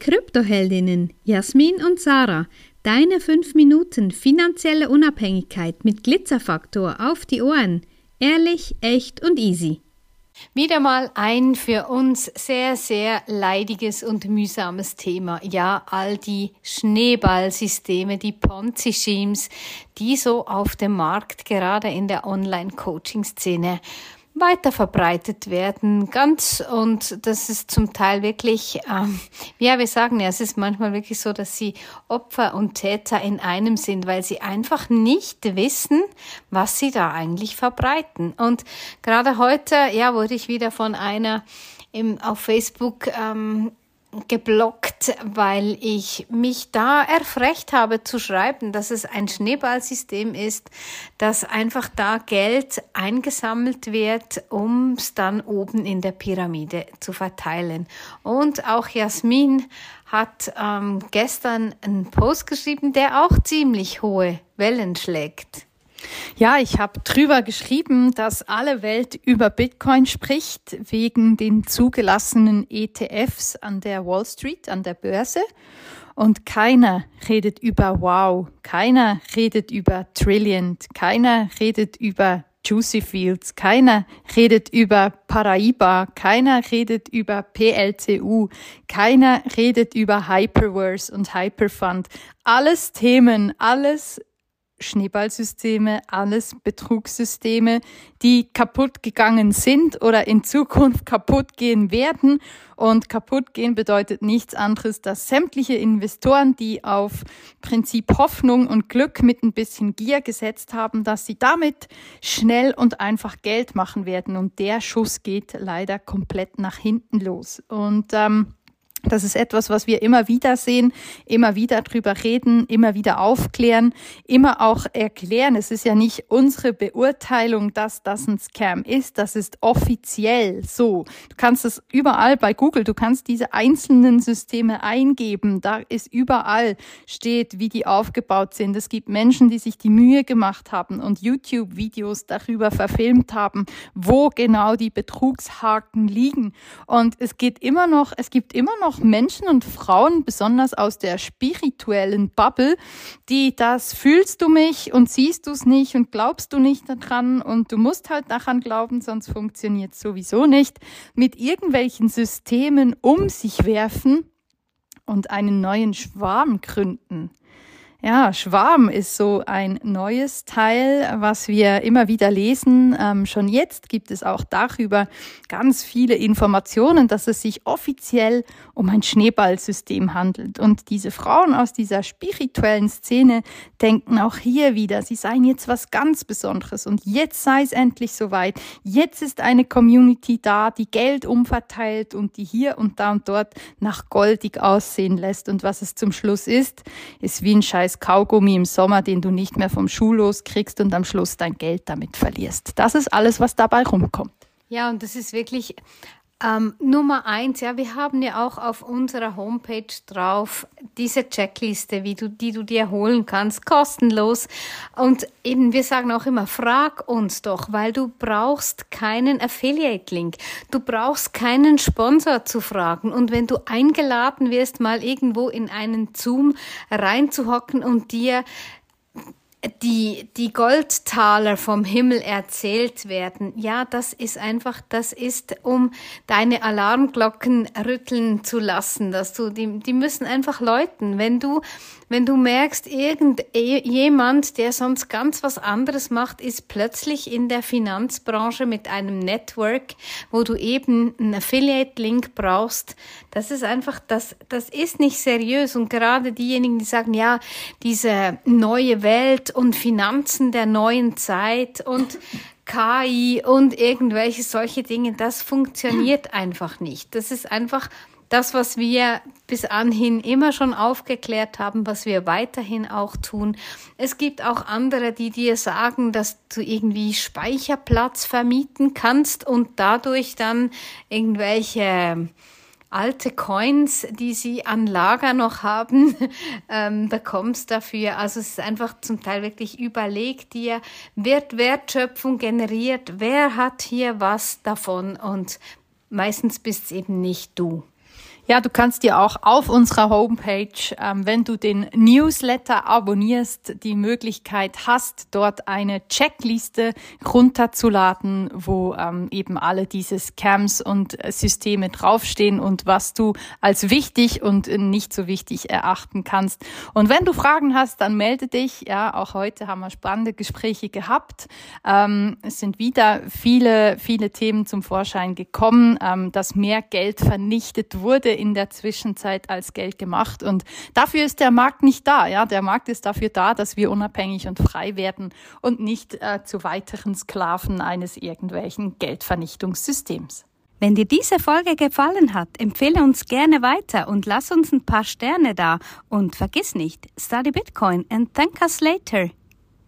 Kryptoheldinnen Jasmin und Sarah. Deine 5 Minuten finanzielle Unabhängigkeit mit Glitzerfaktor auf die Ohren. Ehrlich, echt und easy. Wieder mal ein für uns sehr, sehr leidiges und mühsames Thema. Ja, all die Schneeballsysteme, die Ponzi-Schemes, die so auf dem Markt, gerade in der Online-Coaching-Szene, weiter verbreitet werden. Ganz und das ist zum Teil wirklich, ähm, ja, wir sagen ja, es ist manchmal wirklich so, dass sie Opfer und Täter in einem sind, weil sie einfach nicht wissen, was sie da eigentlich verbreiten. Und gerade heute, ja, wurde ich wieder von einer im, auf Facebook ähm, geblockt, weil ich mich da erfrecht habe zu schreiben, dass es ein Schneeballsystem ist, dass einfach da Geld eingesammelt wird, um es dann oben in der Pyramide zu verteilen. Und auch Jasmin hat ähm, gestern einen Post geschrieben, der auch ziemlich hohe Wellen schlägt. Ja, ich habe drüber geschrieben, dass alle Welt über Bitcoin spricht wegen den zugelassenen ETFs an der Wall Street, an der Börse. Und keiner redet über Wow, keiner redet über Trilliant, keiner redet über Juicy Fields, keiner redet über Paraiba, keiner redet über PLCU, keiner redet über Hyperverse und Hyperfund. Alles Themen, alles Schneeballsysteme, alles Betrugssysteme, die kaputt gegangen sind oder in Zukunft kaputt gehen werden. Und kaputt gehen bedeutet nichts anderes, dass sämtliche Investoren, die auf Prinzip Hoffnung und Glück mit ein bisschen Gier gesetzt haben, dass sie damit schnell und einfach Geld machen werden. Und der Schuss geht leider komplett nach hinten los. Und ähm, das ist etwas, was wir immer wieder sehen, immer wieder drüber reden, immer wieder aufklären, immer auch erklären. Es ist ja nicht unsere Beurteilung, dass das ein Scam ist. Das ist offiziell so. Du kannst es überall bei Google, du kannst diese einzelnen Systeme eingeben. Da ist überall steht, wie die aufgebaut sind. Es gibt Menschen, die sich die Mühe gemacht haben und YouTube-Videos darüber verfilmt haben, wo genau die Betrugshaken liegen. Und es geht immer noch, es gibt immer noch auch Menschen und Frauen, besonders aus der spirituellen Bubble, die das fühlst du mich und siehst du es nicht und glaubst du nicht daran und du musst halt daran glauben, sonst funktioniert es sowieso nicht, mit irgendwelchen Systemen um sich werfen und einen neuen Schwarm gründen. Ja, Schwarm ist so ein neues Teil, was wir immer wieder lesen. Ähm, schon jetzt gibt es auch darüber ganz viele Informationen, dass es sich offiziell um ein Schneeballsystem handelt. Und diese Frauen aus dieser spirituellen Szene denken auch hier wieder, sie seien jetzt was ganz Besonderes und jetzt sei es endlich soweit. Jetzt ist eine Community da, die Geld umverteilt und die hier und da und dort nach goldig aussehen lässt. Und was es zum Schluss ist, ist wie ein Scheiß als Kaugummi im Sommer, den du nicht mehr vom Schuh loskriegst und am Schluss dein Geld damit verlierst. Das ist alles, was dabei rumkommt. Ja, und das ist wirklich ähm, Nummer eins, ja, wir haben ja auch auf unserer Homepage drauf diese Checkliste, wie du, die du dir holen kannst, kostenlos. Und eben, wir sagen auch immer, frag uns doch, weil du brauchst keinen Affiliate-Link. Du brauchst keinen Sponsor zu fragen. Und wenn du eingeladen wirst, mal irgendwo in einen Zoom reinzuhocken und dir die, die Goldtaler vom Himmel erzählt werden. Ja, das ist einfach, das ist, um deine Alarmglocken rütteln zu lassen, dass du, die, die müssen einfach läuten. Wenn du wenn du merkst, irgendjemand, der sonst ganz was anderes macht, ist plötzlich in der Finanzbranche mit einem Network, wo du eben einen Affiliate-Link brauchst, das ist einfach, das, das ist nicht seriös. Und gerade diejenigen, die sagen, ja, diese neue Welt und Finanzen der neuen Zeit und KI und irgendwelche solche Dinge, das funktioniert einfach nicht. Das ist einfach das, was wir bis anhin immer schon aufgeklärt haben, was wir weiterhin auch tun. Es gibt auch andere, die dir sagen, dass du irgendwie Speicherplatz vermieten kannst und dadurch dann irgendwelche alte Coins, die sie an Lager noch haben, ähm, bekommst dafür. Also es ist einfach zum Teil wirklich überlegt dir, wird Wertschöpfung generiert, wer hat hier was davon und meistens bist es eben nicht du. Ja, du kannst dir auch auf unserer Homepage, ähm, wenn du den Newsletter abonnierst, die Möglichkeit hast, dort eine Checkliste runterzuladen, wo ähm, eben alle diese Scams und Systeme draufstehen und was du als wichtig und nicht so wichtig erachten kannst. Und wenn du Fragen hast, dann melde dich. Ja, auch heute haben wir spannende Gespräche gehabt. Ähm, es sind wieder viele, viele Themen zum Vorschein gekommen, ähm, dass mehr Geld vernichtet wurde in der Zwischenzeit als Geld gemacht. Und dafür ist der Markt nicht da. Ja, der Markt ist dafür da, dass wir unabhängig und frei werden und nicht äh, zu weiteren Sklaven eines irgendwelchen Geldvernichtungssystems. Wenn dir diese Folge gefallen hat, empfehle uns gerne weiter und lass uns ein paar Sterne da. Und vergiss nicht, study Bitcoin and thank us later.